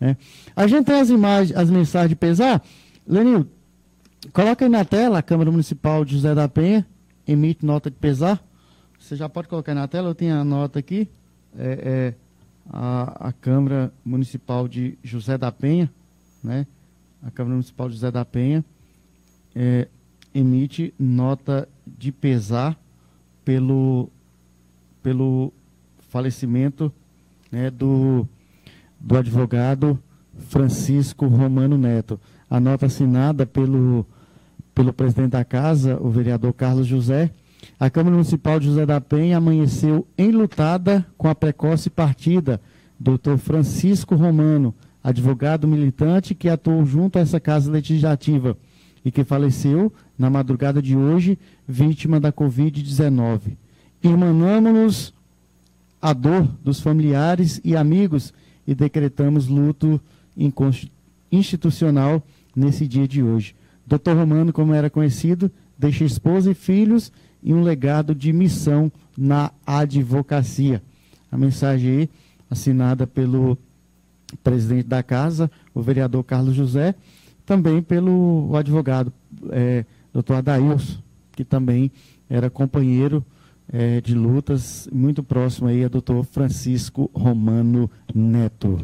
Né? A gente tem as imagens, as mensagens de pesar. Lenil, coloca aí na tela a Câmara Municipal de José da Penha, emite nota de pesar. Você já pode colocar na tela, eu tenho a nota aqui. É, é a, a Câmara Municipal de José da Penha, né? A Câmara Municipal de José da Penha é, emite nota de pesar pelo, pelo falecimento né, do, do advogado Francisco Romano Neto. A nota assinada pelo, pelo presidente da casa, o vereador Carlos José. A Câmara Municipal de José da Penha amanheceu enlutada com a precoce partida doutor Francisco Romano, advogado militante que atuou junto a essa casa legislativa e que faleceu na madrugada de hoje, vítima da Covid-19. Irmanamos-nos a dor dos familiares e amigos e decretamos luto institucional nesse dia de hoje. Doutor Romano, como era conhecido, deixa esposa e filhos e um legado de missão na advocacia. A mensagem aí, assinada pelo presidente da casa, o vereador Carlos José, também pelo advogado, é, doutor Adailson, que também era companheiro é, de lutas, muito próximo aí a doutor Francisco Romano Neto.